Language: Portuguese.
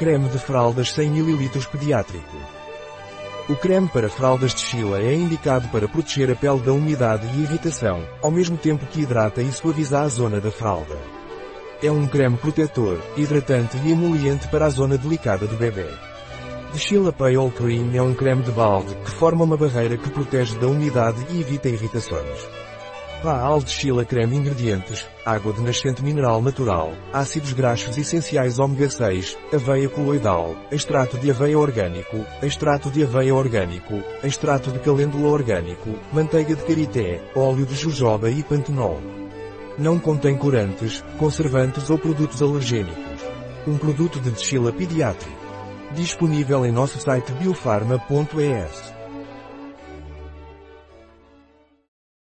Creme de fraldas 100 ml pediátrico. O creme para fraldas de Sheila é indicado para proteger a pele da umidade e irritação, ao mesmo tempo que hidrata e suaviza a zona da fralda. É um creme protetor, hidratante e emoliente para a zona delicada do bebê. The Sheila Pale Cream é um creme de balde que forma uma barreira que protege da umidade e evita irritações. Paal de Sheila Creme Ingredientes, água de nascente mineral natural, ácidos graxos essenciais ômega 6, aveia coloidal, extrato de aveia orgânico, extrato de aveia orgânico, extrato de calêndula orgânico, manteiga de karité, óleo de jojoba e pantenol. Não contém corantes, conservantes ou produtos alergênicos. Um produto de Sheila Pediátrico. Disponível em nosso site biofarma.es.